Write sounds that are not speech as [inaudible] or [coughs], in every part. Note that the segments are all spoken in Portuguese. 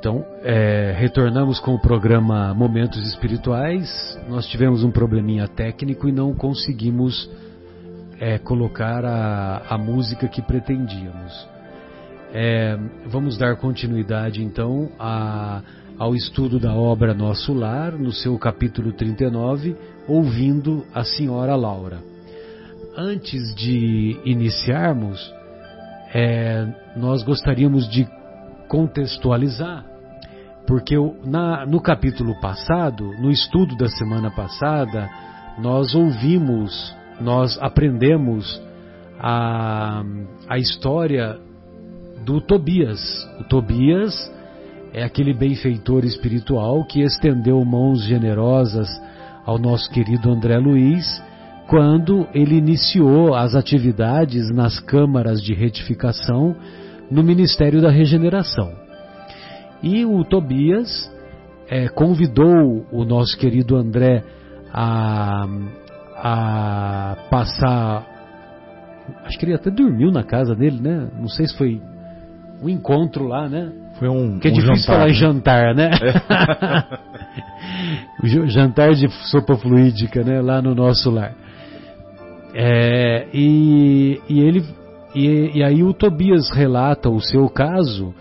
Então, é, retornamos com o programa Momentos Espirituais. Nós tivemos um probleminha técnico e não conseguimos é, colocar a, a, música que pretendíamos. É, vamos dar continuidade então a, ao estudo da obra Nosso Lar, no seu capítulo 39, ouvindo a Senhora Laura. Antes de iniciarmos, é, nós gostaríamos de contextualizar porque na, no capítulo passado, no estudo da semana passada, nós ouvimos, nós aprendemos a, a história do Tobias. O Tobias é aquele benfeitor espiritual que estendeu mãos generosas ao nosso querido André Luiz quando ele iniciou as atividades nas câmaras de retificação no Ministério da Regeneração. E o Tobias é, convidou o nosso querido André a, a passar. Acho que ele até dormiu na casa dele, né? Não sei se foi um encontro lá, né? Foi um. Que é um difícil jantar, falar né? jantar, né? [laughs] o jantar de sopa fluídica, né? Lá no nosso lar. É, e, e ele e, e aí o Tobias relata o seu caso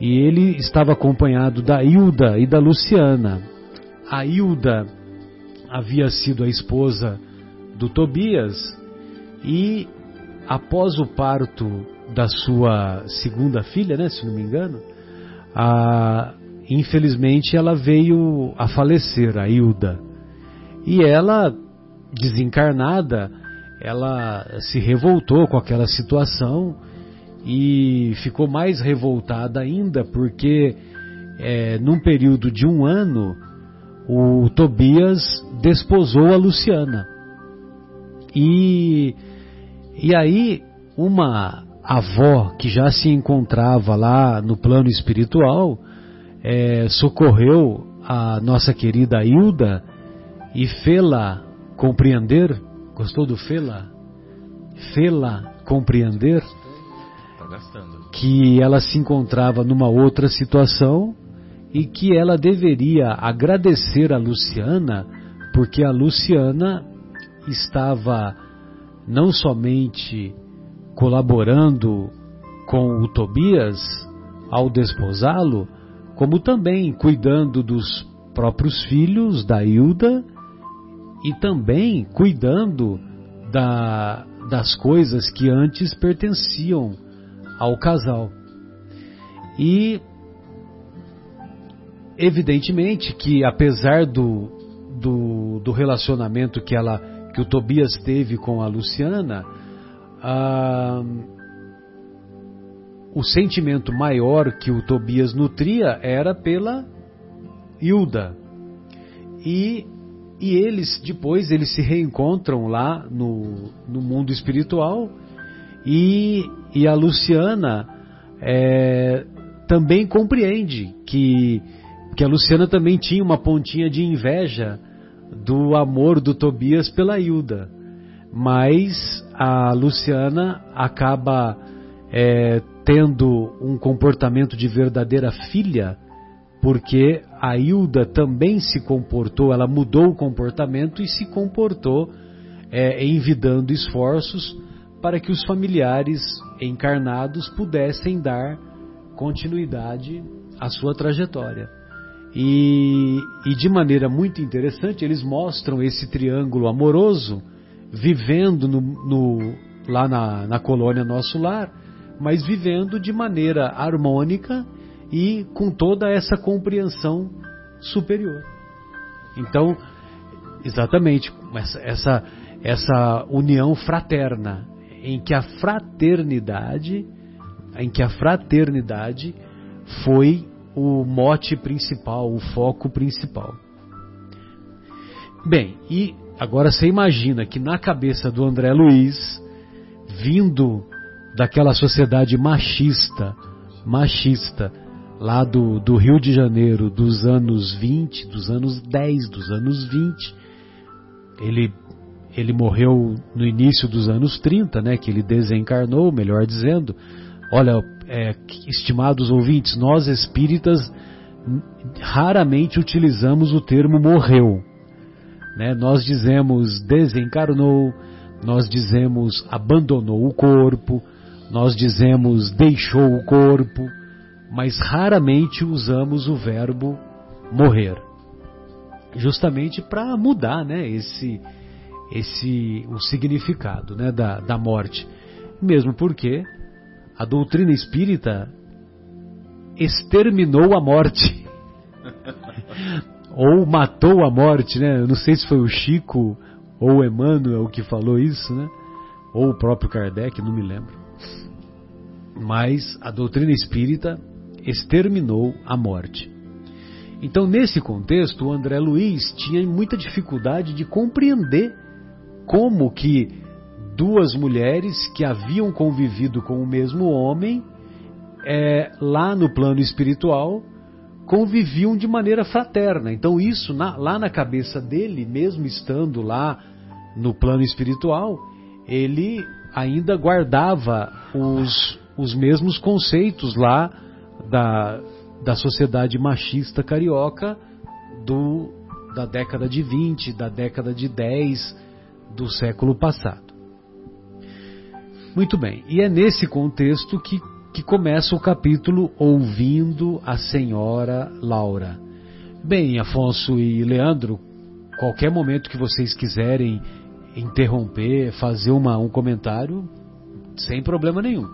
e ele estava acompanhado da Hilda e da Luciana. A Hilda havia sido a esposa do Tobias e após o parto da sua segunda filha, né, se não me engano, a, infelizmente ela veio a falecer, a Hilda. E ela, desencarnada, ela se revoltou com aquela situação e ficou mais revoltada ainda porque é, num período de um ano o Tobias desposou a Luciana. E e aí uma avó que já se encontrava lá no plano espiritual é, socorreu a nossa querida Hilda e fê-la compreender. Gostou do fê-la? Fê-la compreender que ela se encontrava numa outra situação e que ela deveria agradecer a Luciana, porque a Luciana estava não somente colaborando com o Tobias ao desposá-lo, como também cuidando dos próprios filhos da Hilda e também cuidando da, das coisas que antes pertenciam ao casal. E evidentemente que apesar do, do, do, relacionamento que ela que o Tobias teve com a Luciana, ah, o sentimento maior que o Tobias nutria era pela Hilda. E, e eles depois eles se reencontram lá no, no mundo espiritual e, e a Luciana é, também compreende que, que a Luciana também tinha uma pontinha de inveja do amor do Tobias pela Hilda. Mas a Luciana acaba é, tendo um comportamento de verdadeira filha, porque a Hilda também se comportou, ela mudou o comportamento e se comportou é, envidando esforços para que os familiares encarnados pudessem dar continuidade à sua trajetória. E, e, de maneira muito interessante, eles mostram esse triângulo amoroso vivendo no, no, lá na, na colônia Nosso Lar, mas vivendo de maneira harmônica e com toda essa compreensão superior. Então, exatamente, essa, essa, essa união fraterna, em que a fraternidade, em que a fraternidade foi o mote principal, o foco principal. Bem, e agora você imagina que na cabeça do André Luiz, vindo daquela sociedade machista, machista, lá do, do Rio de Janeiro dos anos 20, dos anos 10, dos anos 20, ele ele morreu no início dos anos 30, né, que ele desencarnou, melhor dizendo. Olha, é, estimados ouvintes, nós espíritas raramente utilizamos o termo morreu. Né? Nós dizemos desencarnou, nós dizemos abandonou o corpo, nós dizemos deixou o corpo, mas raramente usamos o verbo morrer. Justamente para mudar né, esse, esse, o significado né, da, da morte. Mesmo porque a doutrina espírita exterminou a morte. [laughs] ou matou a morte, né? Eu não sei se foi o Chico ou o Emmanuel que falou isso, né? Ou o próprio Kardec, não me lembro. Mas a doutrina espírita exterminou a morte. Então, nesse contexto, o André Luiz tinha muita dificuldade de compreender como que duas mulheres que haviam convivido com o mesmo homem, é, lá no plano espiritual, conviviam de maneira fraterna. Então, isso na, lá na cabeça dele, mesmo estando lá no plano espiritual, ele ainda guardava os, os mesmos conceitos lá da, da sociedade machista carioca do, da década de 20, da década de 10 do século passado. Muito bem, e é nesse contexto que, que começa o capítulo Ouvindo a Senhora Laura. Bem, Afonso e Leandro, qualquer momento que vocês quiserem interromper, fazer uma, um comentário, sem problema nenhum.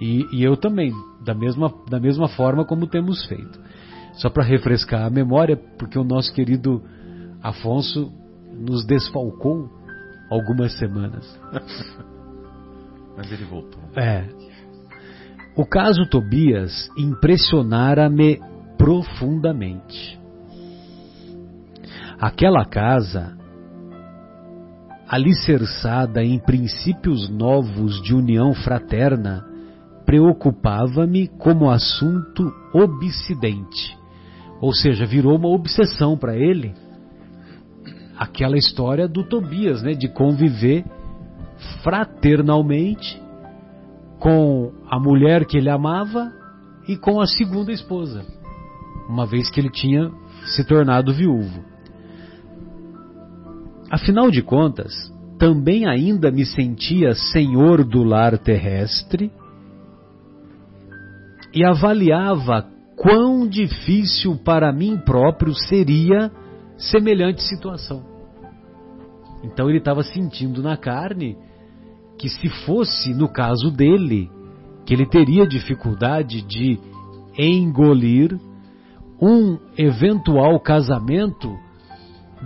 E, e eu também, da mesma, da mesma forma como temos feito. Só para refrescar a memória, porque o nosso querido Afonso nos desfalcou algumas semanas. Mas ele voltou. É. O caso Tobias impressionara-me profundamente. Aquela casa, alicerçada em princípios novos de união fraterna, preocupava-me como assunto obsidente. Ou seja, virou uma obsessão para ele aquela história do Tobias, né, de conviver fraternalmente com a mulher que ele amava e com a segunda esposa, uma vez que ele tinha se tornado viúvo. Afinal de contas, também ainda me sentia senhor do lar terrestre e avaliava quão difícil para mim próprio seria semelhante situação. Então ele estava sentindo na carne que se fosse no caso dele, que ele teria dificuldade de engolir um eventual casamento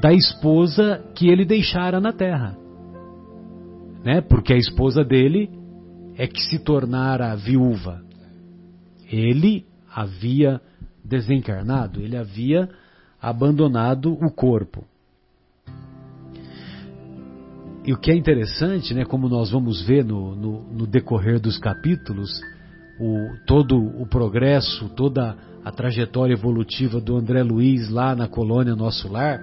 da esposa que ele deixara na terra. Né? Porque a esposa dele é que se tornara viúva. Ele havia desencarnado, ele havia abandonado o corpo. E o que é interessante, né, como nós vamos ver no, no, no decorrer dos capítulos, o, todo o progresso, toda a trajetória evolutiva do André Luiz lá na colônia Nosso Lar,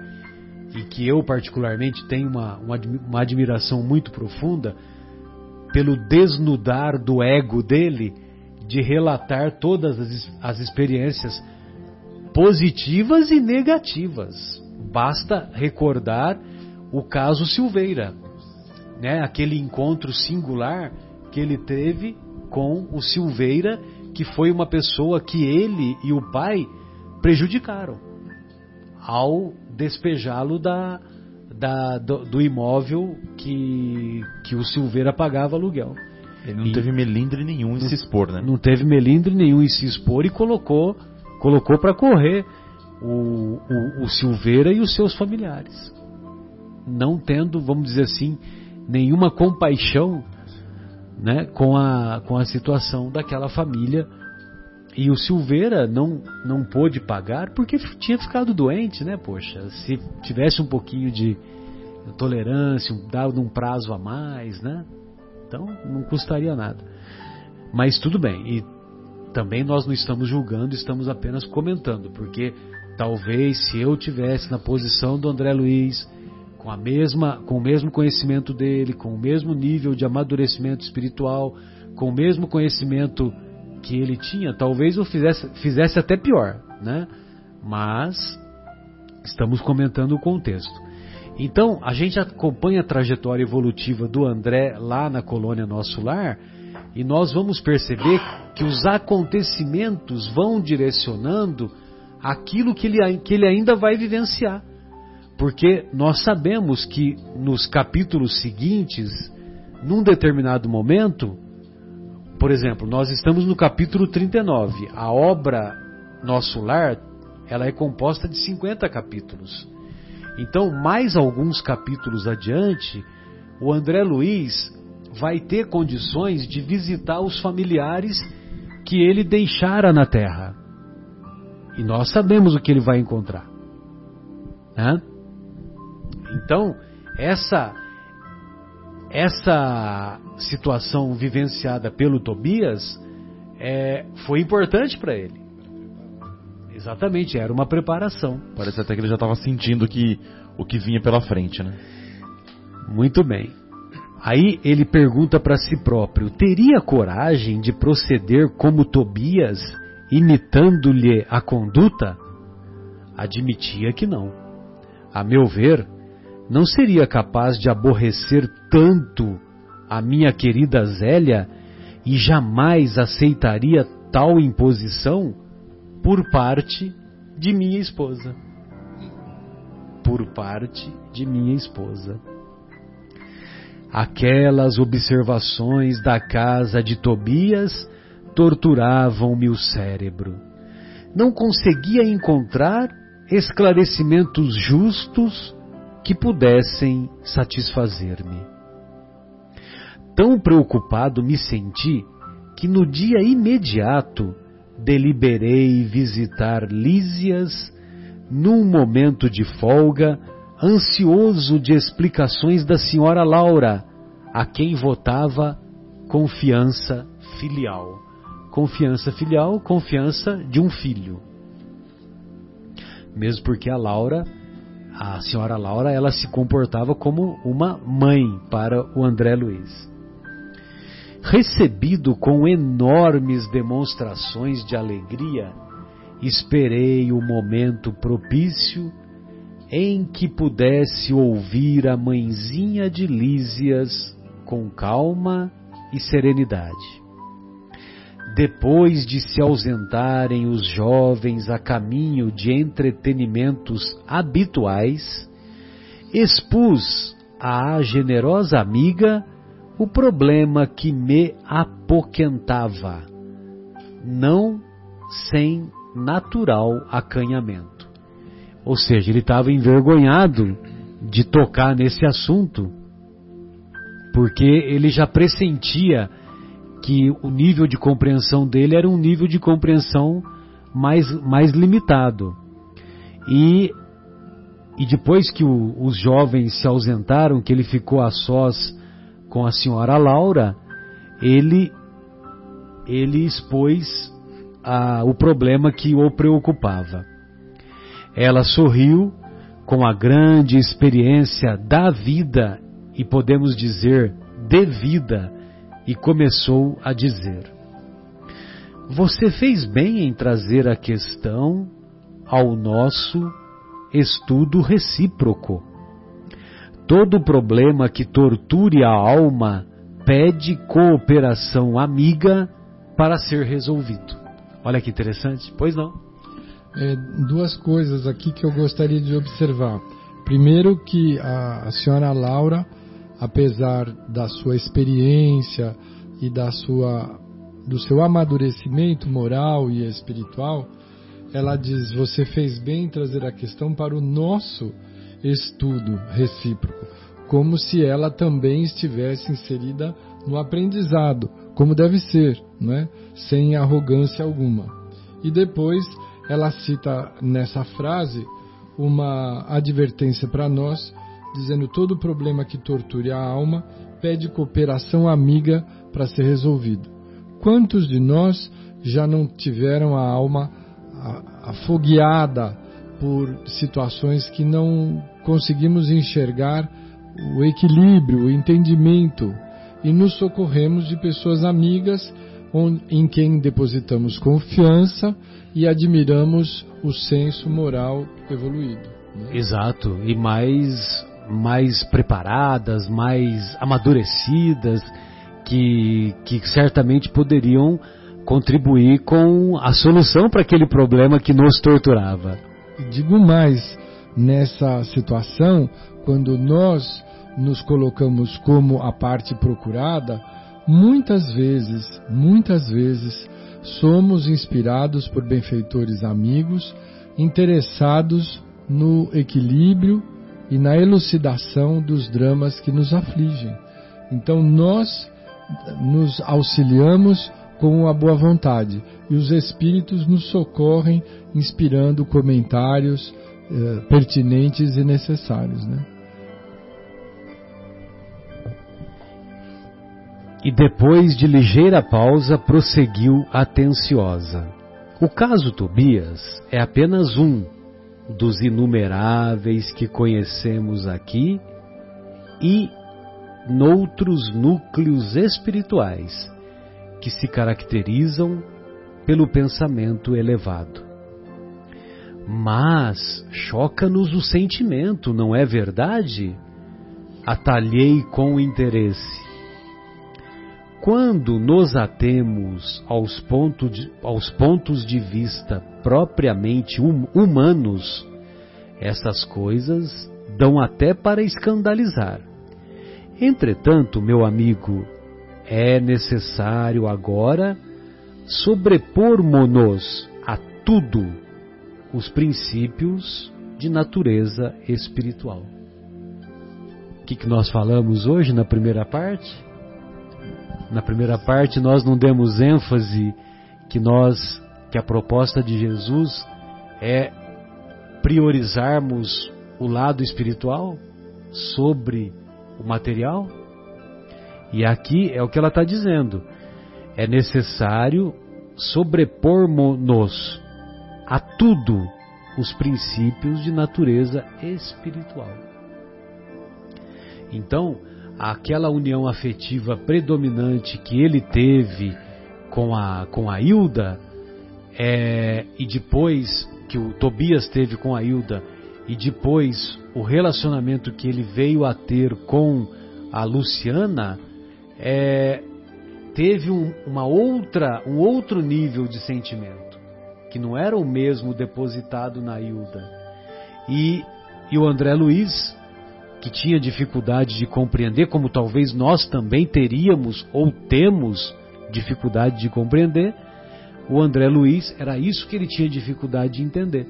e que eu particularmente tenho uma, uma, uma admiração muito profunda pelo desnudar do ego dele de relatar todas as, as experiências positivas e negativas. Basta recordar o caso Silveira, né? aquele encontro singular que ele teve com o Silveira, que foi uma pessoa que ele e o pai prejudicaram ao despejá-lo da, da, do, do, imóvel que, que o Silveira pagava aluguel. Ele não e teve melindre nenhum em não, se expor, né? Não teve melindre nenhum em se expor e colocou colocou para correr o, o, o Silveira e os seus familiares, não tendo, vamos dizer assim, nenhuma compaixão né, com, a, com a situação daquela família. E o Silveira não, não pôde pagar porque tinha ficado doente, né? Poxa, se tivesse um pouquinho de tolerância, dado um prazo a mais, né? Então não custaria nada. Mas tudo bem. E também nós não estamos julgando, estamos apenas comentando, porque talvez se eu tivesse na posição do André Luiz, com a mesma, com o mesmo conhecimento dele, com o mesmo nível de amadurecimento espiritual, com o mesmo conhecimento que ele tinha, talvez eu fizesse, fizesse até pior, né? Mas estamos comentando o contexto. Então, a gente acompanha a trajetória evolutiva do André lá na colônia Nosso Lar e nós vamos perceber que os acontecimentos vão direcionando aquilo que ele, que ele ainda vai vivenciar. Porque nós sabemos que nos capítulos seguintes, num determinado momento, por exemplo, nós estamos no capítulo 39. A obra Nosso Lar, ela é composta de 50 capítulos. Então, mais alguns capítulos adiante, o André Luiz vai ter condições de visitar os familiares que ele deixara na terra. E nós sabemos o que ele vai encontrar. Né? Então, essa essa situação vivenciada pelo Tobias é, foi importante para ele. Exatamente, era uma preparação. Parece até que ele já estava sentindo que o que vinha pela frente, né? Muito bem. Aí ele pergunta para si próprio: teria coragem de proceder como Tobias, imitando-lhe a conduta? Admitia que não. A meu ver, não seria capaz de aborrecer tanto a minha querida Zélia e jamais aceitaria tal imposição por parte de minha esposa. Por parte de minha esposa. Aquelas observações da casa de Tobias torturavam-me o cérebro. Não conseguia encontrar esclarecimentos justos que pudessem satisfazer-me. Tão preocupado me senti que no dia imediato deliberei visitar Lísias num momento de folga ansioso de explicações da senhora Laura, a quem votava confiança filial. Confiança filial, confiança de um filho. Mesmo porque a Laura, a senhora Laura, ela se comportava como uma mãe para o André Luiz. Recebido com enormes demonstrações de alegria, esperei o momento propício em que pudesse ouvir a mãezinha de Lísias com calma e serenidade. Depois de se ausentarem os jovens a caminho de entretenimentos habituais, expus à generosa amiga o problema que me apoquentava, não sem natural acanhamento. Ou seja, ele estava envergonhado de tocar nesse assunto, porque ele já pressentia que o nível de compreensão dele era um nível de compreensão mais, mais limitado. E, e depois que o, os jovens se ausentaram, que ele ficou a sós com a senhora Laura, ele, ele expôs a, o problema que o preocupava. Ela sorriu com a grande experiência da vida e podemos dizer de vida e começou a dizer: Você fez bem em trazer a questão ao nosso estudo recíproco. Todo problema que torture a alma pede cooperação amiga para ser resolvido. Olha que interessante, pois não? É, duas coisas aqui que eu gostaria de observar. Primeiro, que a, a senhora Laura, apesar da sua experiência e da sua, do seu amadurecimento moral e espiritual, ela diz: Você fez bem em trazer a questão para o nosso estudo recíproco, como se ela também estivesse inserida no aprendizado, como deve ser, não é? sem arrogância alguma. E depois ela cita nessa frase uma advertência para nós, dizendo todo problema que torture a alma pede cooperação amiga para ser resolvido. Quantos de nós já não tiveram a alma afogueada por situações que não conseguimos enxergar o equilíbrio, o entendimento e nos socorremos de pessoas amigas em quem depositamos confiança e admiramos o senso moral evoluído. Né? Exato, e mais, mais preparadas, mais amadurecidas, que, que certamente poderiam contribuir com a solução para aquele problema que nos torturava. Digo mais, nessa situação, quando nós nos colocamos como a parte procurada, muitas vezes, muitas vezes, somos inspirados por benfeitores amigos interessados no equilíbrio e na elucidação dos dramas que nos afligem. Então nós nos auxiliamos com a boa vontade e os espíritos nos socorrem inspirando comentários eh, pertinentes e necessários, né? E depois de ligeira pausa, prosseguiu atenciosa. O caso Tobias é apenas um dos inumeráveis que conhecemos aqui e noutros núcleos espirituais que se caracterizam pelo pensamento elevado. Mas choca-nos o sentimento, não é verdade? Atalhei com interesse. Quando nos atemos aos, ponto de, aos pontos de vista propriamente hum, humanos, essas coisas dão até para escandalizar. Entretanto, meu amigo, é necessário agora sobrepor-nos a tudo os princípios de natureza espiritual. O que, que nós falamos hoje na primeira parte? Na primeira parte nós não demos ênfase que nós, que a proposta de Jesus é priorizarmos o lado espiritual sobre o material? E aqui é o que ela está dizendo. É necessário sobrepor-nos a tudo os princípios de natureza espiritual. Então, aquela união afetiva predominante que ele teve com a, com a Hilda, é, e depois que o Tobias teve com a Hilda, e depois o relacionamento que ele veio a ter com a Luciana, é, teve um, uma outra, um outro nível de sentimento, que não era o mesmo depositado na Hilda. E, e o André Luiz, que tinha dificuldade de compreender, como talvez nós também teríamos ou temos dificuldade de compreender, o André Luiz era isso que ele tinha dificuldade de entender.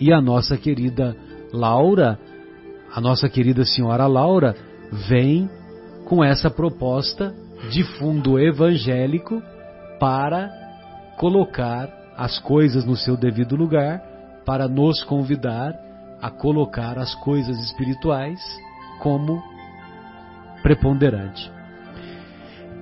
E a nossa querida Laura, a nossa querida senhora Laura, vem com essa proposta de fundo evangélico para colocar as coisas no seu devido lugar, para nos convidar a colocar as coisas espirituais como preponderante.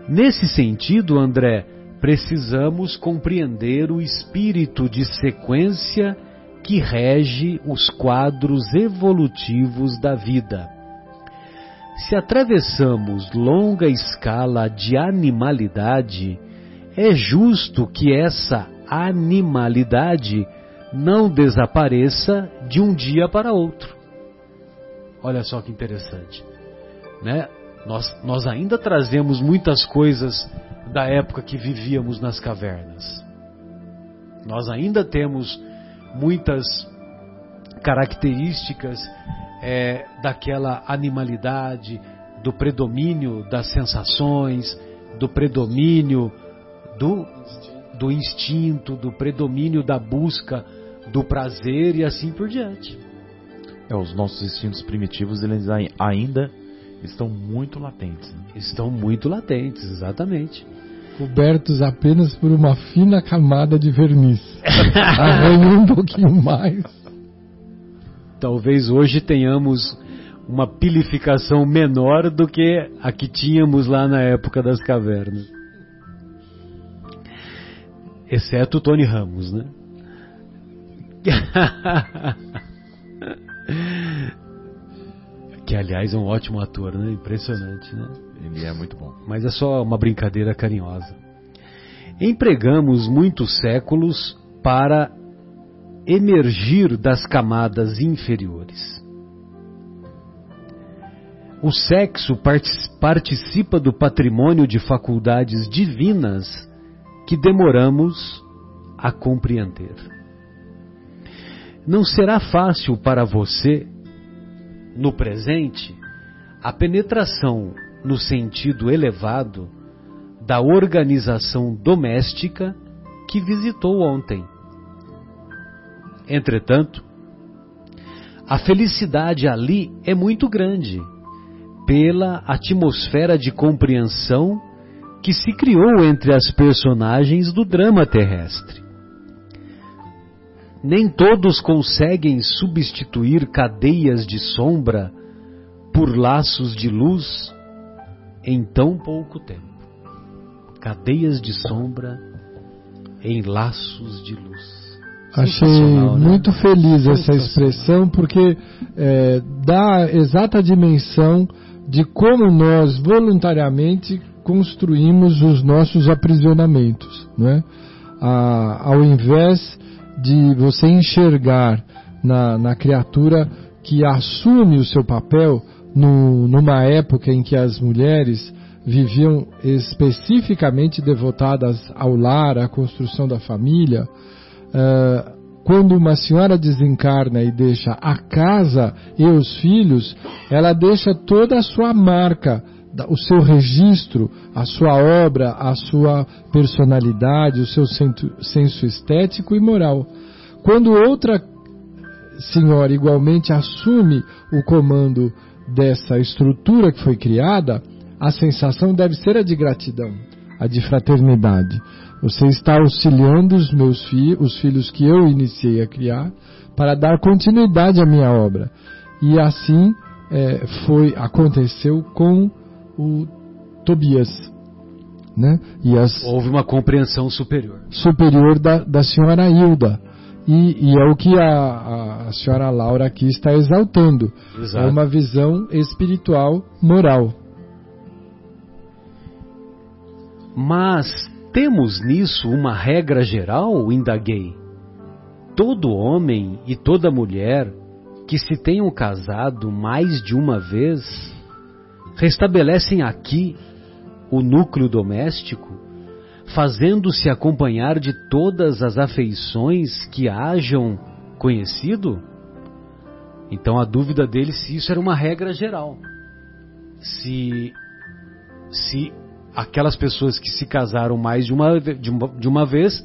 Nesse sentido, André, precisamos compreender o espírito de sequência que rege os quadros evolutivos da vida. Se atravessamos longa escala de animalidade, é justo que essa animalidade não desapareça de um dia para outro. Olha só que interessante, né? Nós, nós ainda trazemos muitas coisas da época que vivíamos nas cavernas. Nós ainda temos muitas características é, daquela animalidade, do predomínio das sensações, do predomínio do, do instinto, do predomínio da busca do prazer e assim por diante. É, os nossos instintos primitivos eles ainda estão muito latentes. Né? Estão muito latentes, exatamente. Cobertos apenas por uma fina camada de verniz. [laughs] Arranham um pouquinho mais. Talvez hoje tenhamos uma pilificação menor do que a que tínhamos lá na época das cavernas. Exceto o Tony Ramos, né? [laughs] que aliás é um ótimo ator, né? Impressionante, né? Ele é muito bom. Mas é só uma brincadeira carinhosa. empregamos muitos séculos para emergir das camadas inferiores. O sexo participa do patrimônio de faculdades divinas que demoramos a compreender. Não será fácil para você, no presente, a penetração no sentido elevado da organização doméstica que visitou ontem. Entretanto, a felicidade ali é muito grande pela atmosfera de compreensão que se criou entre as personagens do drama terrestre. Nem todos conseguem substituir cadeias de sombra por laços de luz em tão pouco tempo cadeias de sombra em laços de luz. Achei né? muito feliz essa expressão porque é, dá a exata dimensão de como nós voluntariamente construímos os nossos aprisionamentos, né? Ah, ao invés de você enxergar na, na criatura que assume o seu papel no, numa época em que as mulheres viviam especificamente devotadas ao lar, à construção da família, uh, quando uma senhora desencarna e deixa a casa e os filhos, ela deixa toda a sua marca, o seu registro, a sua obra, a sua personalidade, o seu senso estético e moral. Quando outra senhora igualmente assume o comando dessa estrutura que foi criada, a sensação deve ser a de gratidão, a de fraternidade. Você está auxiliando os meus filhos, os filhos que eu iniciei a criar, para dar continuidade à minha obra. E assim é, foi aconteceu com o Tobias. Né? E as, Houve uma compreensão superior. Superior da, da senhora Hilda. E, e, é o que a, a, senhora Laura aqui está exaltando. Exato. É uma visão espiritual moral. Mas temos nisso uma regra geral? Indaguei. Todo homem e toda mulher que se tenham casado mais de uma vez restabelecem aqui o núcleo doméstico, fazendo-se acompanhar de todas as afeições que hajam conhecido? Então a dúvida dele se isso era uma regra geral. Se, se aquelas pessoas que se casaram mais de uma, de uma, de uma vez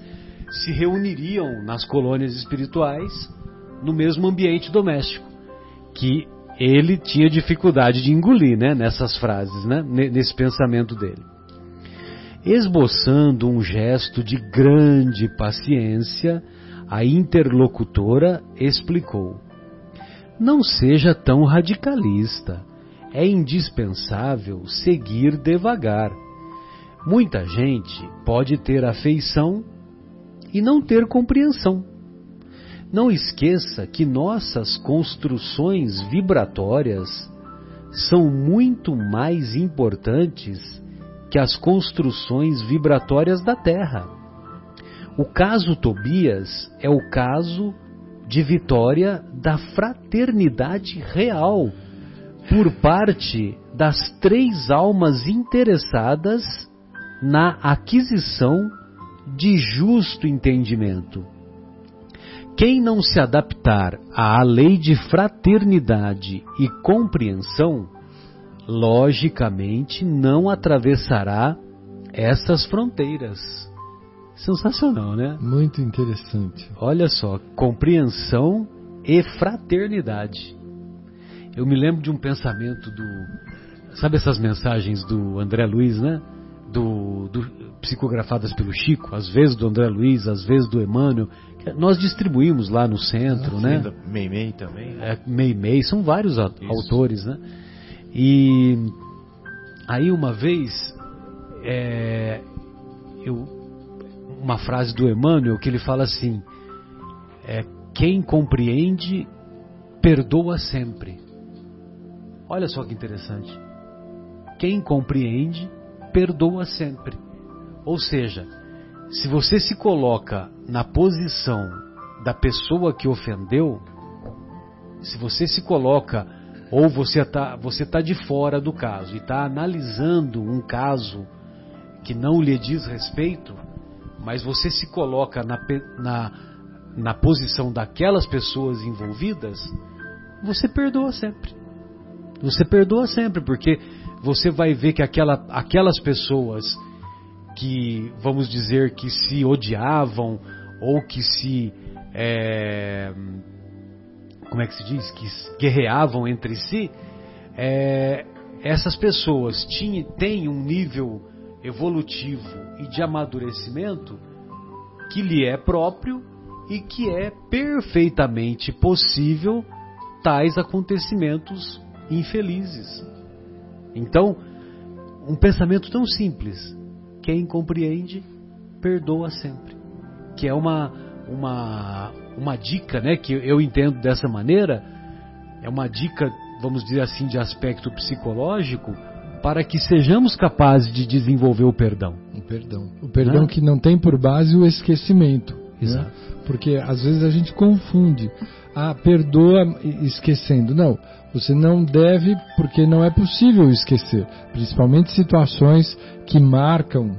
se reuniriam nas colônias espirituais no mesmo ambiente doméstico, que ele tinha dificuldade de engolir, né, nessas frases, né, nesse pensamento dele. Esboçando um gesto de grande paciência, a interlocutora explicou: Não seja tão radicalista. É indispensável seguir devagar. Muita gente pode ter afeição e não ter compreensão. Não esqueça que nossas construções vibratórias são muito mais importantes que as construções vibratórias da Terra. O caso Tobias é o caso de vitória da fraternidade real por parte das três almas interessadas na aquisição de justo entendimento. Quem não se adaptar à lei de fraternidade e compreensão, logicamente não atravessará essas fronteiras. Sensacional, né? Muito interessante. Olha só, compreensão e fraternidade. Eu me lembro de um pensamento do. Sabe essas mensagens do André Luiz, né? do, do, psicografadas pelo Chico, às vezes do André Luiz, às vezes do Emmanuel. Nós distribuímos lá no centro, ah, né? Meimei também. É, Meimei, são vários Isso. autores, né? E aí uma vez, é, eu, uma frase do Emmanuel que ele fala assim: é, quem compreende perdoa sempre. Olha só que interessante. Quem compreende perdoa sempre. Ou seja, se você se coloca na posição da pessoa que ofendeu, se você se coloca ou você está você tá de fora do caso e está analisando um caso que não lhe diz respeito, mas você se coloca na, na, na posição daquelas pessoas envolvidas, você perdoa sempre. Você perdoa sempre, porque você vai ver que aquela, aquelas pessoas que, vamos dizer, que se odiavam ou que se. É, como é que se diz? Que guerreavam entre si, é, essas pessoas têm um nível evolutivo e de amadurecimento que lhe é próprio e que é perfeitamente possível tais acontecimentos infelizes. Então, um pensamento tão simples, quem compreende, perdoa sempre. Que é uma, uma, uma dica, né, que eu entendo dessa maneira, é uma dica, vamos dizer assim, de aspecto psicológico, para que sejamos capazes de desenvolver o perdão. O perdão. O perdão né? que não tem por base o esquecimento. Né? Exato. Né? Porque às vezes a gente confunde. Ah, perdoa esquecendo. Não, você não deve porque não é possível esquecer. Principalmente situações que marcam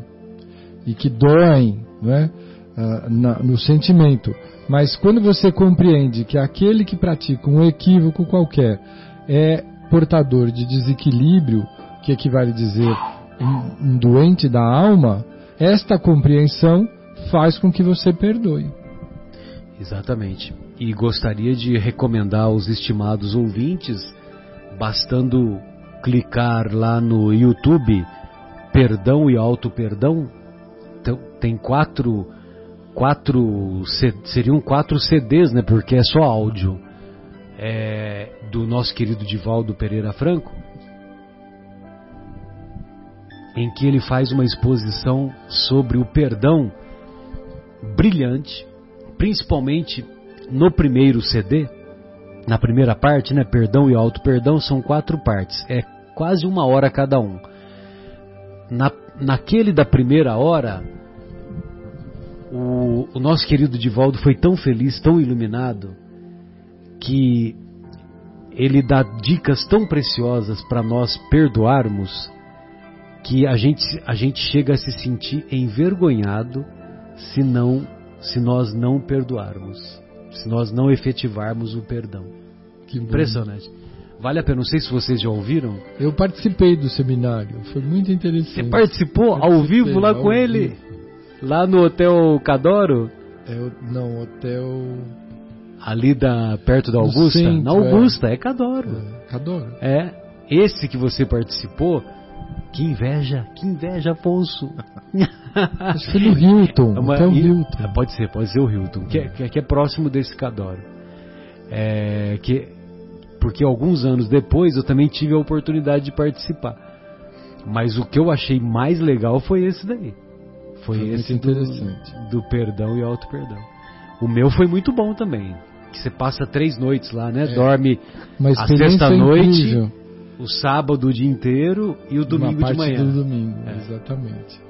e que doem né? No sentimento. Mas quando você compreende que aquele que pratica um equívoco qualquer é portador de desequilíbrio que equivale a dizer um, um doente da alma, esta compreensão faz com que você perdoe. Exatamente. E gostaria de recomendar aos estimados ouvintes, bastando clicar lá no YouTube, Perdão e Auto Perdão, então, tem quatro, quatro, seriam quatro CDs, né? Porque é só áudio, é, do nosso querido Divaldo Pereira Franco em que ele faz uma exposição sobre o perdão brilhante, principalmente no primeiro CD, na primeira parte, né? Perdão e auto perdão são quatro partes, é quase uma hora cada um. Na, naquele da primeira hora, o, o nosso querido Divaldo foi tão feliz, tão iluminado, que ele dá dicas tão preciosas para nós perdoarmos que a gente, a gente chega a se sentir envergonhado se não se nós não perdoarmos, se nós não efetivarmos o perdão. Que impressionante. Vale a pena, não sei se vocês já ouviram. Eu participei do seminário, foi muito interessante. Você participou ao vivo lá com ele? Vivo. Lá no Hotel Cadoro? É, não, hotel. Ali da, perto da Augusta? Centro, Na Augusta, é, é Cadoro. É, Cadoro. É. Esse que você participou, que inveja, que inveja, Afonso. [laughs] Acho que foi no Hilton. É uma, o Hilton. É, pode ser, pode ser o Hilton, que é, que é próximo desse Cadoro. É, que, porque alguns anos depois eu também tive a oportunidade de participar. Mas o que eu achei mais legal foi esse daí. Foi, foi esse do, do, perdão e auto perdão. O meu foi muito bom também. Que você passa três noites lá, né? É. Dorme a sexta-noite o sábado o dia inteiro e o domingo Uma parte de manhã. do domingo, é. exatamente.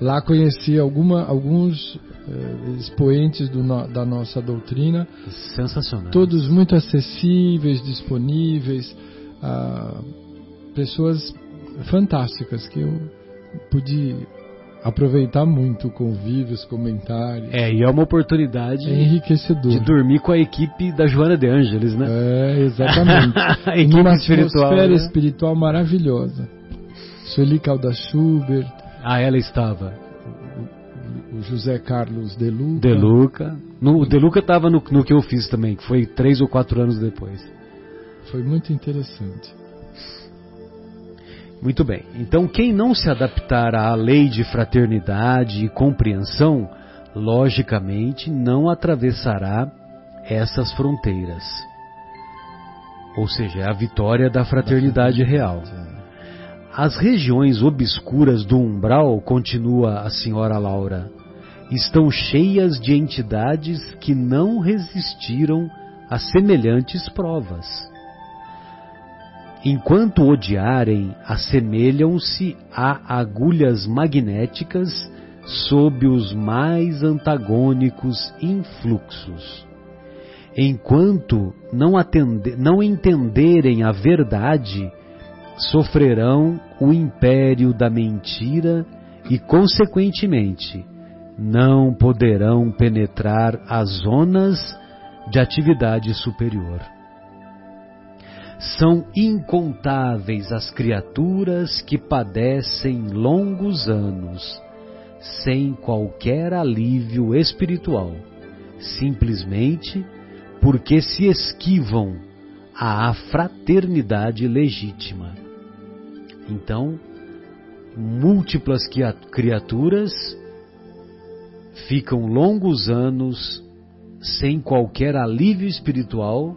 Lá conheci alguma, alguns eh, expoentes do, da nossa doutrina. Sensacional. Todos muito acessíveis, disponíveis, ah, pessoas fantásticas que eu pude aproveitar muito o convívio, os comentários. É, e é uma oportunidade é enriquecedor. de dormir com a equipe da Joana de Ângeles, né? É, exatamente. [laughs] a equipe Uma espiritual, atmosfera né? espiritual maravilhosa. Sueli Calda Schubert. Ah, ela estava. O José Carlos Deluca. Deluca. No, o Deluca estava no, no que eu fiz também, que foi três ou quatro anos depois. Foi muito interessante. Muito bem. Então, quem não se adaptar à lei de fraternidade e compreensão, logicamente não atravessará essas fronteiras. Ou seja, é a vitória da fraternidade real. As regiões obscuras do umbral, continua a senhora Laura, estão cheias de entidades que não resistiram a semelhantes provas Enquanto odiarem, assemelham-se a agulhas magnéticas sob os mais antagônicos influxos. Enquanto não, atender, não entenderem a verdade, sofrerão o império da mentira e, consequentemente, não poderão penetrar as zonas de atividade superior. São incontáveis as criaturas que padecem longos anos sem qualquer alívio espiritual, simplesmente porque se esquivam à fraternidade legítima. Então, múltiplas criaturas ficam longos anos sem qualquer alívio espiritual,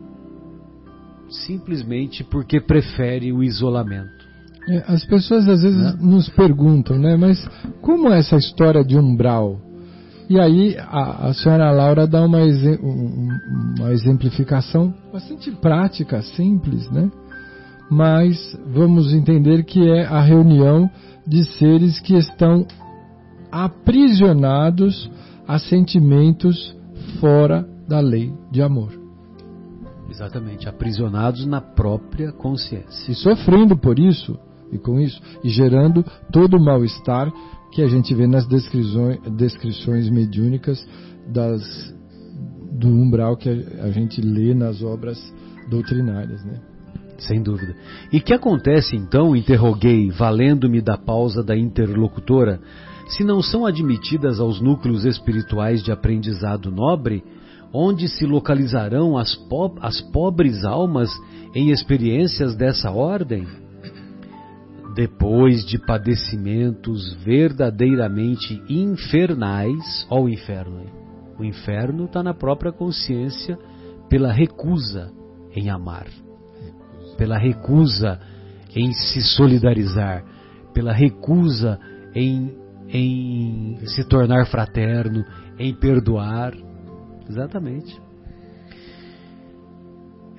simplesmente porque preferem o isolamento. É, as pessoas às vezes né? nos perguntam, né? Mas como é essa história de umbral? E aí a, a senhora Laura dá uma, uma exemplificação bastante prática, simples, né? Mas vamos entender que é a reunião de seres que estão aprisionados a sentimentos fora da lei de amor. Exatamente, aprisionados na própria consciência. E sofrendo por isso, e com isso, e gerando todo o mal-estar que a gente vê nas descrições, descrições mediúnicas das, do umbral que a, a gente lê nas obras doutrinárias, né? Sem dúvida. E que acontece então, interroguei, valendo-me da pausa da interlocutora, se não são admitidas aos núcleos espirituais de aprendizado nobre, onde se localizarão as, po as pobres almas em experiências dessa ordem? Depois de padecimentos verdadeiramente infernais, ó o inferno, o inferno está na própria consciência pela recusa em amar pela recusa em se solidarizar, pela recusa em, em se tornar fraterno, em perdoar. Exatamente.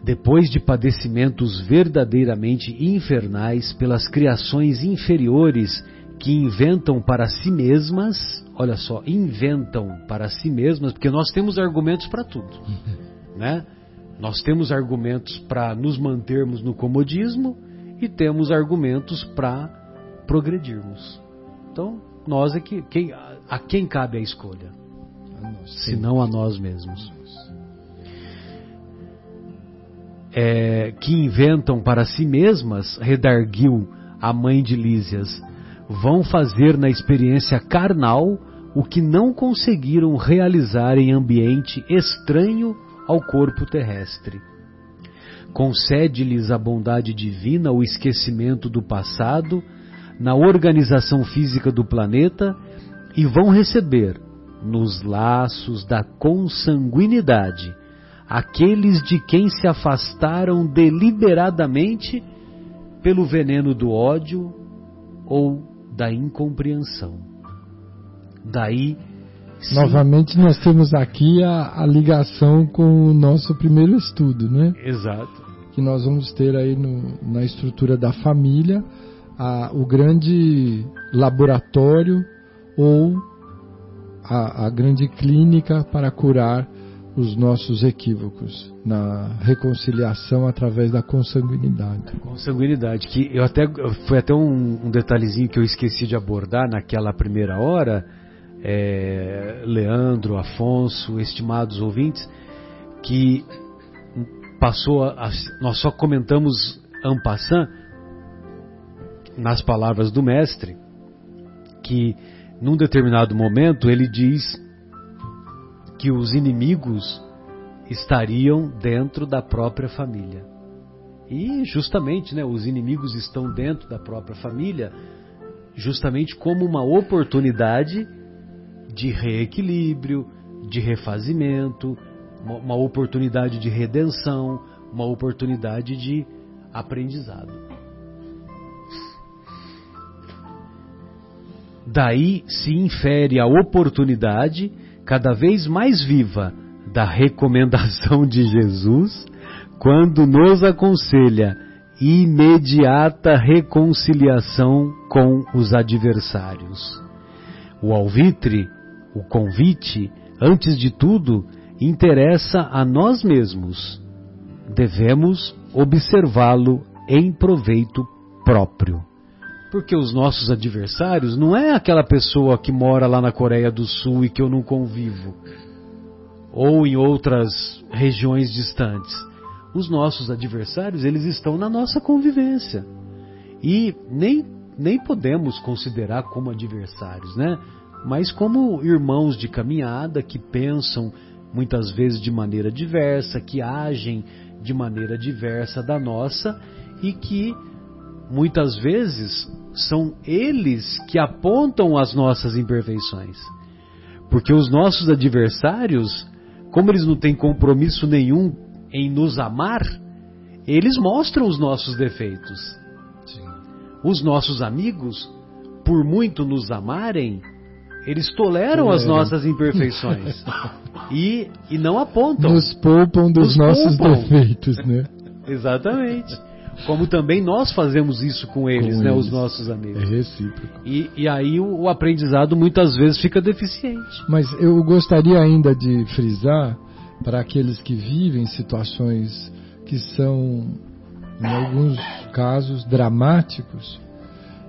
Depois de padecimentos verdadeiramente infernais pelas criações inferiores que inventam para si mesmas, olha só, inventam para si mesmas, porque nós temos argumentos para tudo, [laughs] né? Nós temos argumentos para nos mantermos no comodismo e temos argumentos para progredirmos. Então, nós é que quem, a quem cabe a escolha? A se não a nós mesmos. É, que inventam para si mesmas, redarguiu a mãe de Lísias, vão fazer na experiência carnal o que não conseguiram realizar em ambiente estranho ao corpo terrestre. Concede-lhes a bondade divina o esquecimento do passado na organização física do planeta e vão receber, nos laços da consanguinidade, aqueles de quem se afastaram deliberadamente pelo veneno do ódio ou da incompreensão. Daí Novamente nós temos aqui a, a, ligação com o nosso primeiro estudo, né? Exato. Que nós vamos ter aí no, na estrutura da família a, o grande laboratório ou a, a grande clínica para curar os nossos equívocos na reconciliação através da consanguinidade. Consanguinidade, que eu até foi até um, um detalhezinho que eu esqueci de abordar naquela primeira hora é, Leandro, Afonso, estimados ouvintes, que passou a, nós só comentamos en passant nas palavras do mestre que num determinado momento ele diz que os inimigos estariam dentro da própria família. E justamente, né, os inimigos estão dentro da própria família, justamente como uma oportunidade de reequilíbrio, de refazimento, uma oportunidade de redenção, uma oportunidade de aprendizado. Daí se infere a oportunidade cada vez mais viva da recomendação de Jesus quando nos aconselha imediata reconciliação com os adversários O alvitre, o convite, antes de tudo, interessa a nós mesmos. Devemos observá-lo em proveito próprio. Porque os nossos adversários não é aquela pessoa que mora lá na Coreia do Sul e que eu não convivo, ou em outras regiões distantes. Os nossos adversários, eles estão na nossa convivência. E nem, nem podemos considerar como adversários, né? Mas como irmãos de caminhada que pensam muitas vezes de maneira diversa, que agem de maneira diversa da nossa e que muitas vezes são eles que apontam as nossas imperfeições. Porque os nossos adversários, como eles não têm compromisso nenhum em nos amar, eles mostram os nossos defeitos. Sim. Os nossos amigos, por muito nos amarem, eles toleram as nossas imperfeições [laughs] e, e não apontam. Nos poupam dos nos nossos poupam. defeitos, né? [laughs] Exatamente. Como também nós fazemos isso com eles, com né, eles. os nossos amigos. É recíproco. E, e aí o, o aprendizado muitas vezes fica deficiente. Mas eu gostaria ainda de frisar para aqueles que vivem situações que são, em alguns casos, dramáticos,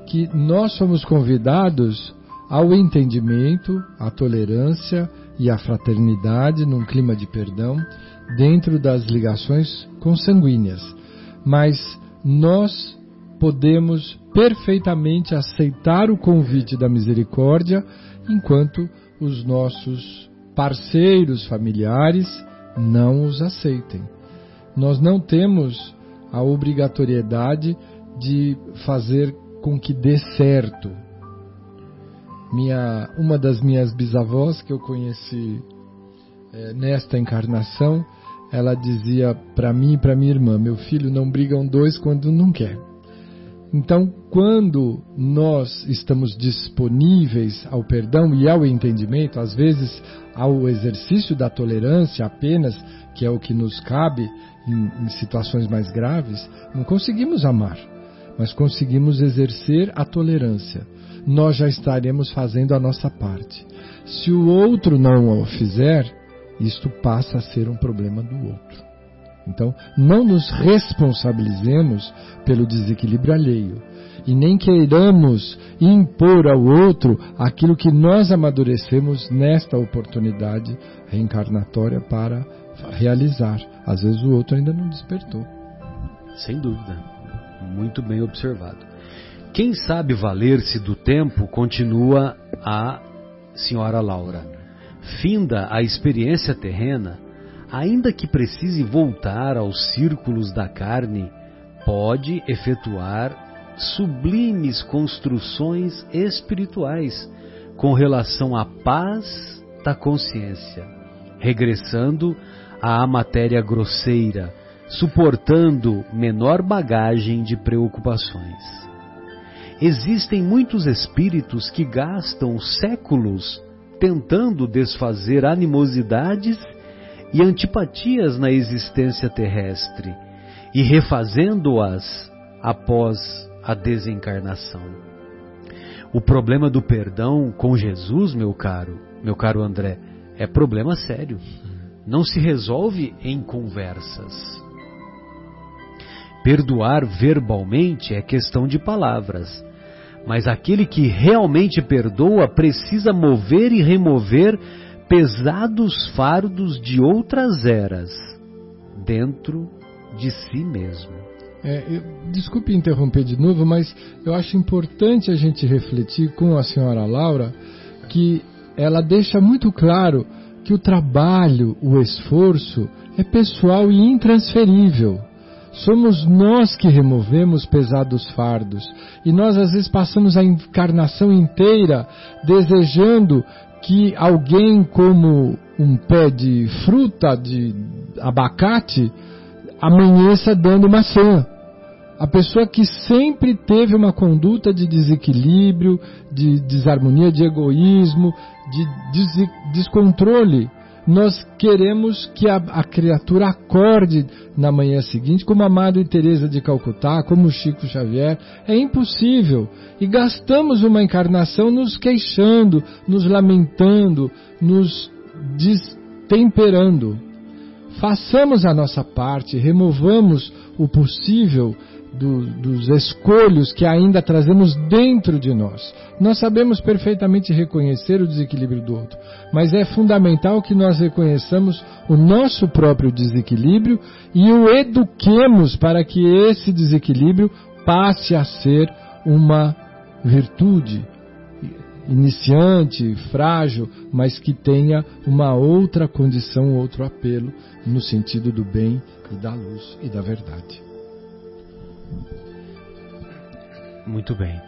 que nós somos convidados ao entendimento, à tolerância e à fraternidade num clima de perdão dentro das ligações consanguíneas. Mas nós podemos perfeitamente aceitar o convite da misericórdia enquanto os nossos parceiros familiares não os aceitem. Nós não temos a obrigatoriedade de fazer com que dê certo minha, uma das minhas bisavós que eu conheci é, nesta encarnação, ela dizia para mim e para minha irmã: Meu filho, não brigam dois quando não quer. Então, quando nós estamos disponíveis ao perdão e ao entendimento, às vezes ao exercício da tolerância apenas, que é o que nos cabe em, em situações mais graves, não conseguimos amar, mas conseguimos exercer a tolerância nós já estaremos fazendo a nossa parte. Se o outro não o fizer, isto passa a ser um problema do outro. Então, não nos responsabilizemos pelo desequilíbrio alheio e nem queiramos impor ao outro aquilo que nós amadurecemos nesta oportunidade reencarnatória para realizar. Às vezes o outro ainda não despertou. Sem dúvida. Muito bem observado. Quem sabe valer-se do tempo continua a senhora Laura. Finda a experiência terrena, ainda que precise voltar aos círculos da carne, pode efetuar sublimes construções espirituais com relação à paz da consciência, regressando à matéria grosseira, suportando menor bagagem de preocupações. Existem muitos espíritos que gastam séculos tentando desfazer animosidades e antipatias na existência terrestre e refazendo-as após a desencarnação. O problema do perdão com Jesus, meu caro, meu caro André, é problema sério. Não se resolve em conversas. Perdoar verbalmente é questão de palavras, mas aquele que realmente perdoa precisa mover e remover pesados fardos de outras eras dentro de si mesmo. É, eu, desculpe interromper de novo, mas eu acho importante a gente refletir com a senhora Laura que ela deixa muito claro que o trabalho, o esforço é pessoal e intransferível. Somos nós que removemos pesados fardos. E nós às vezes passamos a encarnação inteira desejando que alguém como um pé de fruta, de abacate, amanheça dando maçã. A pessoa que sempre teve uma conduta de desequilíbrio, de desarmonia, de egoísmo, de des descontrole, nós queremos que a, a, criatura acorde na manhã seguinte, como a Madre Teresa de Calcutá, como Chico Xavier. É impossível. E gastamos uma encarnação nos queixando, nos lamentando, nos destemperando. Façamos a nossa parte, removamos o possível do, dos escolhos que ainda trazemos dentro de nós. Nós sabemos perfeitamente reconhecer o desequilíbrio do outro, mas é fundamental que nós reconheçamos o nosso próprio desequilíbrio e o eduquemos para que esse desequilíbrio passe a ser uma virtude iniciante, frágil, mas que tenha uma outra condição, outro apelo no sentido do bem e da luz e da verdade. Muito bem.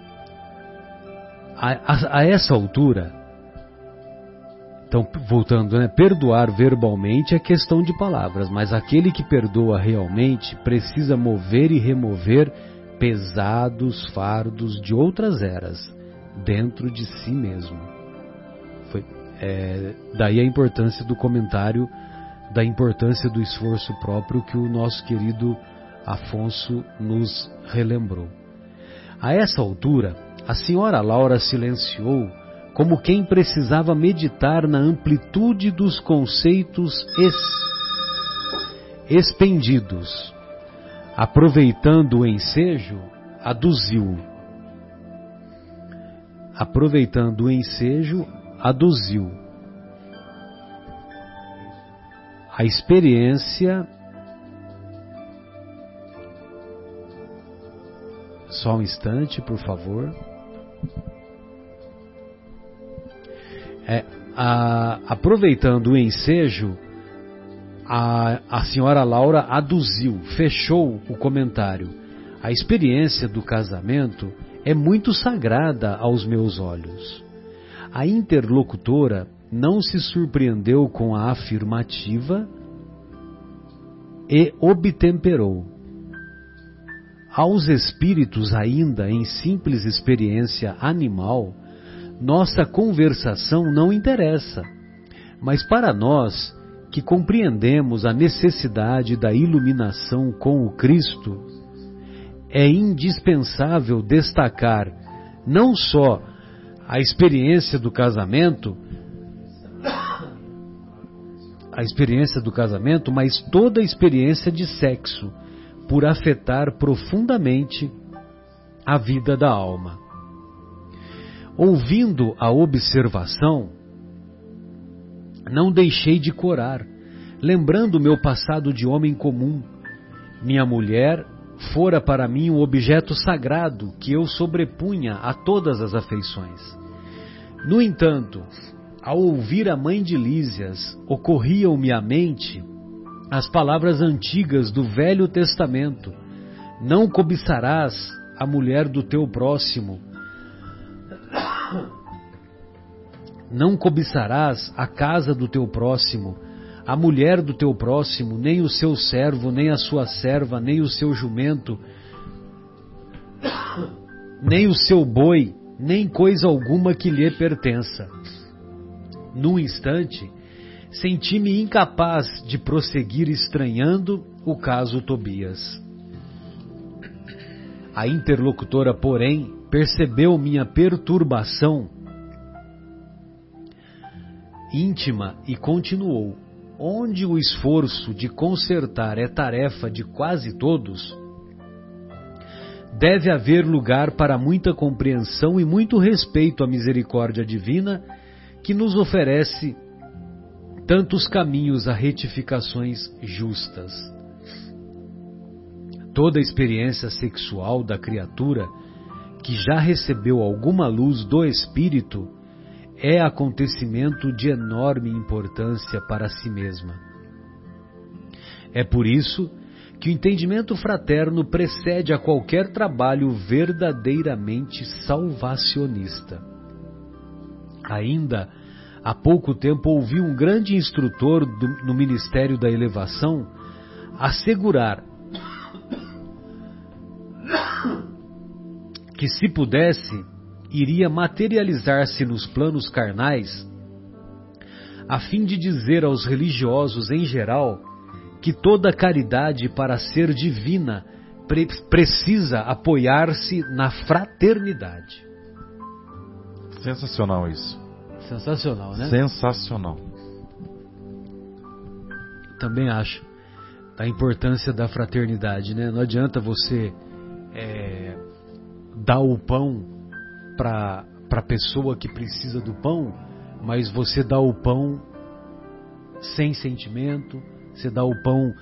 A, a, a essa altura, então voltando, né, perdoar verbalmente é questão de palavras, mas aquele que perdoa realmente precisa mover e remover pesados fardos de outras eras dentro de si mesmo. Foi, é, daí a importância do comentário, da importância do esforço próprio que o nosso querido Afonso nos relembrou. A essa altura, a senhora Laura silenciou, como quem precisava meditar na amplitude dos conceitos es... expendidos. Aproveitando o ensejo, aduziu. Aproveitando o ensejo, aduziu. A experiência Só um instante, por favor. É, a, aproveitando o ensejo, a, a senhora Laura aduziu, fechou o comentário. A experiência do casamento é muito sagrada aos meus olhos. A interlocutora não se surpreendeu com a afirmativa e obtemperou aos espíritos ainda em simples experiência animal, nossa conversação não interessa. Mas para nós, que compreendemos a necessidade da iluminação com o Cristo, é indispensável destacar não só a experiência do casamento, [coughs] a experiência do casamento, mas toda a experiência de sexo por afetar profundamente a vida da alma. Ouvindo a observação, não deixei de corar, lembrando meu passado de homem comum. Minha mulher fora para mim um objeto sagrado que eu sobrepunha a todas as afeições. No entanto, ao ouvir a mãe de Lísias, ocorriam-me à mente as palavras antigas do Velho Testamento: Não cobiçarás a mulher do teu próximo, não cobiçarás a casa do teu próximo, a mulher do teu próximo, nem o seu servo, nem a sua serva, nem o seu jumento, nem o seu boi, nem coisa alguma que lhe pertença. Num instante, senti-me incapaz de prosseguir estranhando o caso Tobias. A interlocutora, porém, percebeu minha perturbação íntima e continuou: Onde o esforço de consertar é tarefa de quase todos, deve haver lugar para muita compreensão e muito respeito à misericórdia divina que nos oferece tantos caminhos a retificações justas. Toda experiência sexual da criatura que já recebeu alguma luz do Espírito é acontecimento de enorme importância para si mesma. É por isso que o entendimento fraterno precede a qualquer trabalho verdadeiramente salvacionista. Ainda Há pouco tempo ouvi um grande instrutor do, no Ministério da Elevação assegurar que, se pudesse, iria materializar-se nos planos carnais a fim de dizer aos religiosos em geral que toda caridade, para ser divina, pre precisa apoiar-se na fraternidade. Sensacional isso. Sensacional, né? Sensacional. Também acho da importância da fraternidade, né? Não adianta você é, dar o pão para a pessoa que precisa do pão, mas você dá o pão sem sentimento, você dá o pão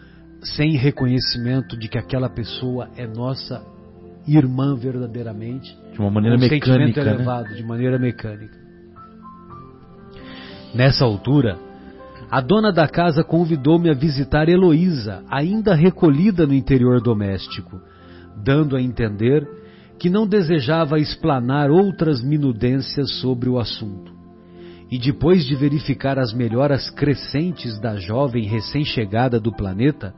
sem reconhecimento de que aquela pessoa é nossa irmã verdadeiramente. De uma maneira um mecânica. sentimento elevado, né? de maneira mecânica. Nessa altura, a dona da casa convidou-me a visitar Heloísa, ainda recolhida no interior doméstico, dando a entender que não desejava explanar outras minudências sobre o assunto. E depois de verificar as melhoras crescentes da jovem recém-chegada do planeta,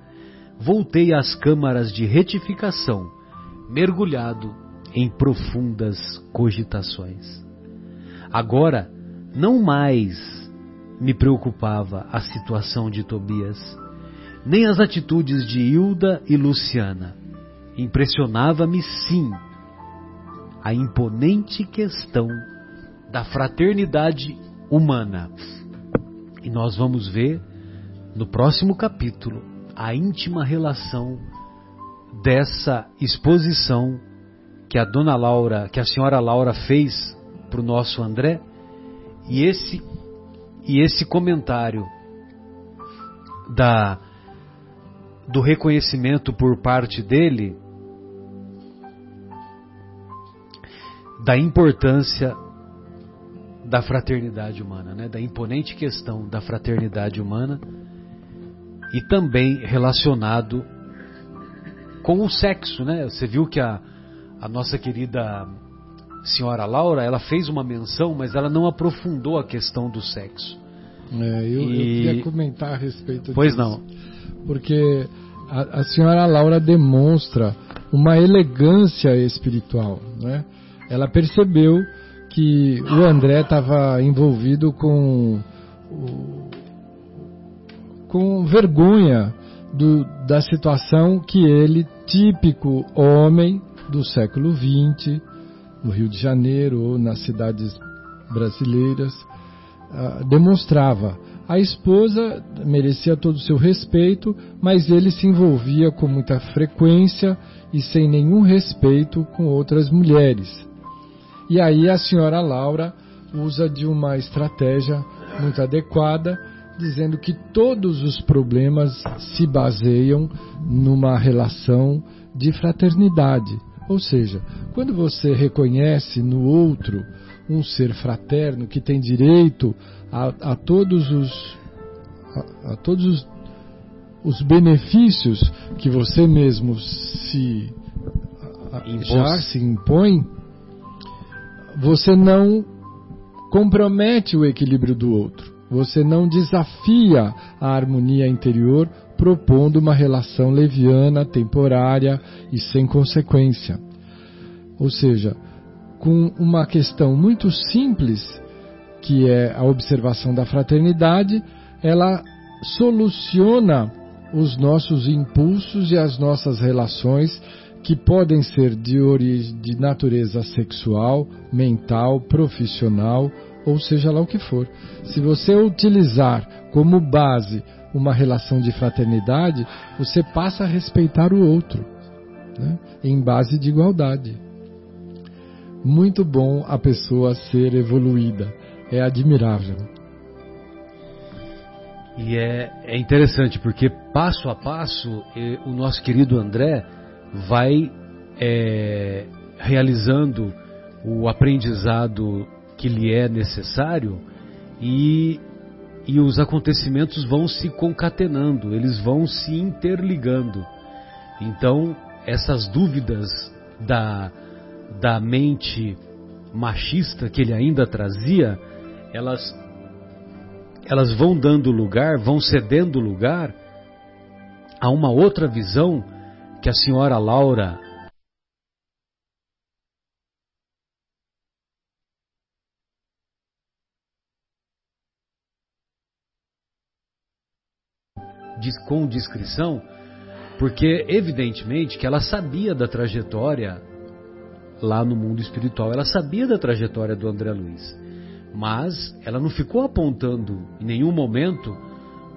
voltei às câmaras de retificação, mergulhado em profundas cogitações. Agora, não mais me preocupava a situação de Tobias, nem as atitudes de Hilda e Luciana. Impressionava-me, sim, a imponente questão da fraternidade humana. E nós vamos ver no próximo capítulo a íntima relação dessa exposição que a dona Laura, que a senhora Laura fez para o nosso André, e esse e esse comentário da do reconhecimento por parte dele da importância da fraternidade humana, né? da imponente questão da fraternidade humana e também relacionado com o sexo, né? Você viu que a, a nossa querida senhora Laura, ela fez uma menção, mas ela não aprofundou a questão do sexo. É, eu, E- eu queria comentar a respeito Pois disso. não. Porque a, a senhora Laura demonstra uma elegância espiritual. Né? Ela percebeu que o André estava envolvido com, com vergonha do- da situação que ele, típico homem do século XX, no Rio de Janeiro ou nas cidades brasileiras, ah, demonstrava. A esposa merecia todo o seu respeito, mas ele se envolvia com muita frequência e sem nenhum respeito com outras mulheres. E aí a senhora Laura usa de uma estratégia muito adequada, dizendo que todos os problemas se baseiam numa relação de fraternidade. Ou seja, quando você reconhece no outro um ser fraterno que tem direito a, a todos os a, a todos os, os benefícios que você mesmo se a- já se impõe, você não compromete o equilíbrio do outro. Você não desafia a harmonia interior propondo uma relação leviana, temporária e sem consequência. Ou seja, com uma questão muito simples, que é a observação da fraternidade, ela soluciona os nossos impulsos e as nossas relações que podem ser de, origem, de natureza sexual, mental, profissional, ou seja lá o que for. Se você utilizar como base uma relação de fraternidade, você passa a respeitar o outro, né? em base de igualdade. Muito bom a pessoa ser evoluída, é admirável. E é, é interessante porque passo a passo o nosso querido André vai eh, realizando o aprendizado que lhe é necessário e, e os acontecimentos vão se concatenando, eles vão se interligando. Então, essas dúvidas da, da mente machista que ele ainda trazia, elas elas vão dando lugar, vão cedendo lugar a uma outra visão que a senhora Laura com discrição, porque evidentemente que ela sabia da trajetória lá no mundo espiritual, ela sabia da trajetória do André Luiz, mas ela não ficou apontando em nenhum momento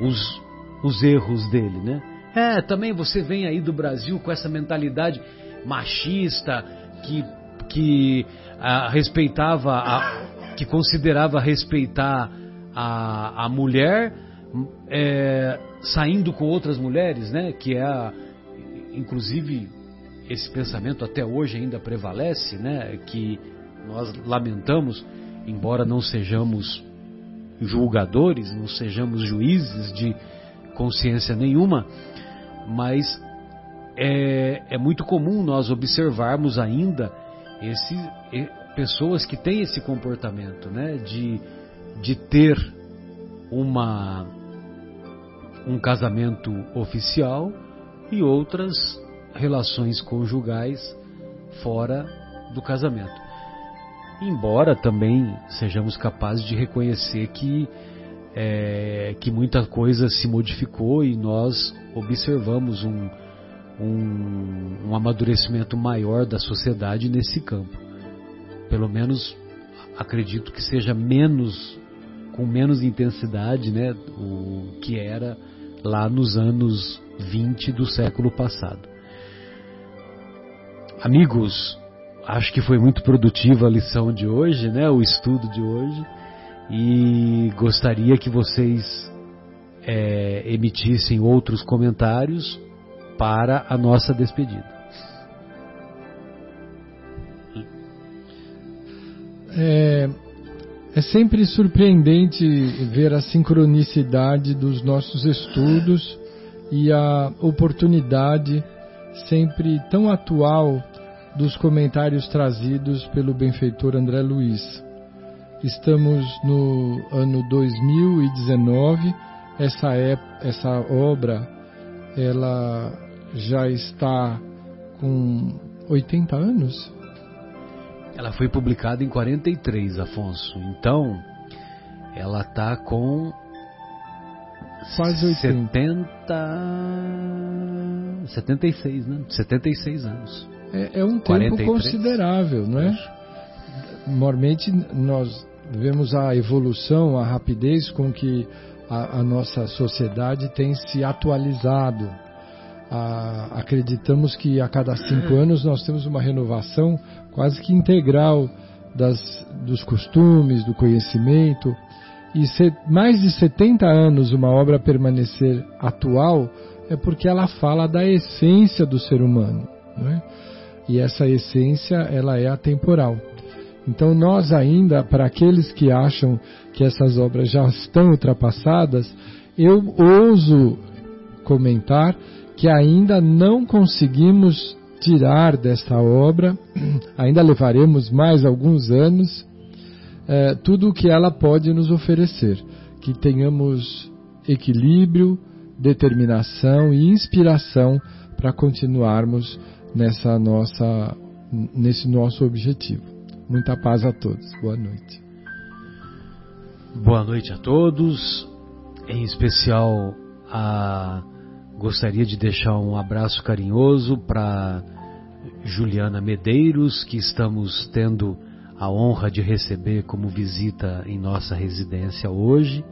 os, os erros dele, né? É, também você vem aí do Brasil com essa mentalidade machista que, que a, respeitava, a, que considerava respeitar a, a mulher é, saindo com outras mulheres, né? Que é, a, inclusive, esse pensamento até hoje ainda prevalece, né? Que nós lamentamos, embora não sejamos julgadores, não sejamos juízes de consciência nenhuma, mas é, é muito comum nós observarmos ainda esse, pessoas que têm esse comportamento, né? De, de ter uma um casamento oficial e outras relações conjugais fora do casamento. Embora também sejamos capazes de reconhecer que, é, que muita coisa se modificou e nós observamos um, um, um amadurecimento maior da sociedade nesse campo. Pelo menos acredito que seja menos com menos intensidade, né, o que era lá nos anos 20 do século passado. Amigos, acho que foi muito produtiva a lição de hoje, né, o estudo de hoje, e gostaria que vocês é, emitissem outros comentários para a nossa despedida. É, é sempre surpreendente ver a sincronicidade dos nossos estudos e a oportunidade sempre tão atual dos comentários trazidos pelo benfeitor André Luiz. Estamos no ano 2019, essa, essa obra ela já está com 80 anos, ela foi publicada em 43, Afonso. Então, ela tá com quase 80. 70 76, né? 76 anos. É, é um tempo 43. considerável, não é? Normalmente nós vemos a evolução, a rapidez com que a, a nossa sociedade tem se atualizado. acreditamos que a cada cinco anos nós temos uma renovação quase que integral das, dos costumes, do conhecimento. E ser mais de 70 anos uma obra permanecer atual é porque ela fala da essência do ser humano. É? E essa essência ela é atemporal. Então nós ainda, para aqueles que acham que essas obras já estão ultrapassadas, eu ouso comentar que ainda não conseguimos tirar desta obra, [clears throat] ainda levaremos mais alguns anos, é, tudo o que ela pode nos oferecer. Que tenhamos equilíbrio, determinação e inspiração para continuarmos nessa nossa, nesse nosso objetivo. Muita paz a todos. Boa noite. Boa noite a todos, em especial a gostaria de deixar um abraço carinhoso para Juliana Medeiros, que estamos tendo a honra de receber como visita em nossa residência hoje.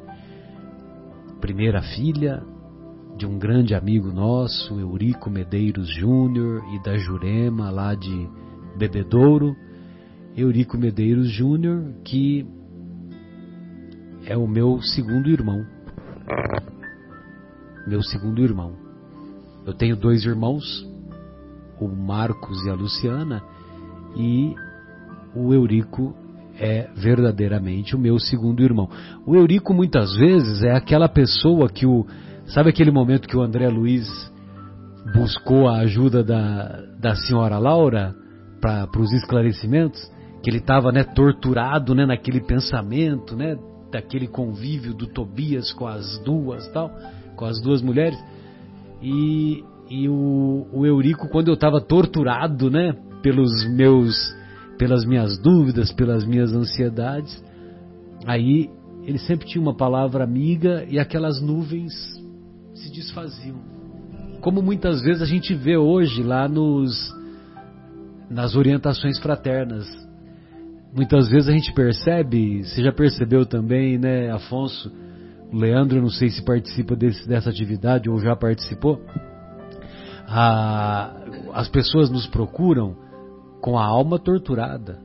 Primeira filha de um grande amigo nosso, Eurico Medeiros Júnior, e da Jurema, lá de Bebedouro. Eurico Medeiros Júnior, que é o meu segundo irmão. Meu segundo irmão. Eu tenho dois irmãos, o Marcos e a Luciana, e o Eurico é verdadeiramente o meu segundo irmão. O Eurico muitas vezes é aquela pessoa que o. Sabe aquele momento que o André Luiz buscou a ajuda da, da senhora Laura para os esclarecimentos? Que ele estava né, torturado né, naquele pensamento, né, daquele convívio do Tobias com as duas tal, com as duas mulheres. E e o, o Eurico, quando eu estava torturado, né, pelos meus, pelas minhas dúvidas, pelas minhas ansiedades, aí ele sempre tinha uma palavra amiga e aquelas nuvens se desfaziam. Como muitas vezes a gente vê hoje lá nos nas orientações fraternas. Muitas vezes a gente percebe, você já percebeu também, né, Afonso? Leandro, não sei se participa desse, dessa atividade ou já participou. Ah, as pessoas nos procuram com a alma torturada.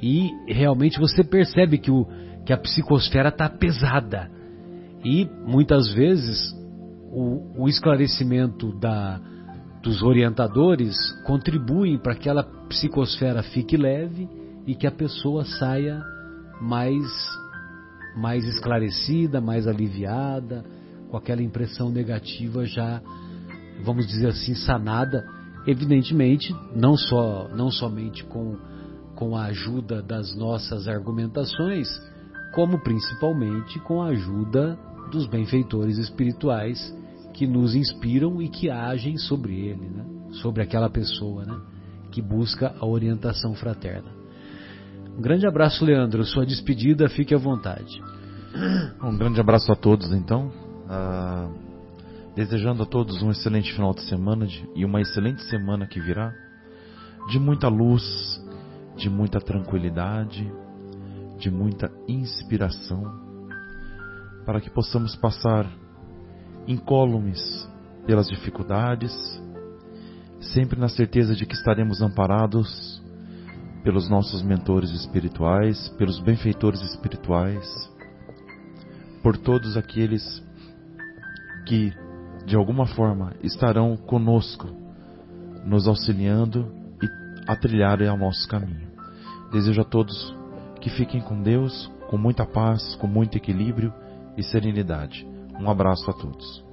E realmente você percebe que, o, que a psicosfera está pesada. E muitas vezes o, o esclarecimento da, dos orientadores contribuem para que aquela psicosfera fique leve e que a pessoa saia mais, mais esclarecida, mais aliviada, com aquela impressão negativa já, vamos dizer assim, sanada. Evidentemente, não, só, não somente com, com a ajuda das nossas argumentações, como principalmente com a ajuda dos benfeitores espirituais que nos inspiram e que agem sobre ele, né? sobre aquela pessoa né? que busca a orientação fraterna. Um grande abraço, Leandro. Sua despedida, fique à vontade. Um grande abraço a todos, então. Uh desejando a todos um excelente final de semana e uma excelente semana que virá, de muita luz, de muita tranquilidade, de muita inspiração, para que possamos passar incólumes pelas dificuldades, sempre na certeza de que estaremos amparados pelos nossos mentores espirituais, pelos benfeitores espirituais, por todos aqueles que de alguma forma, estarão conosco, nos auxiliando e a trilhar o nosso caminho. Desejo a todos que fiquem com Deus, com muita paz, com muito equilíbrio e serenidade. Um abraço a todos.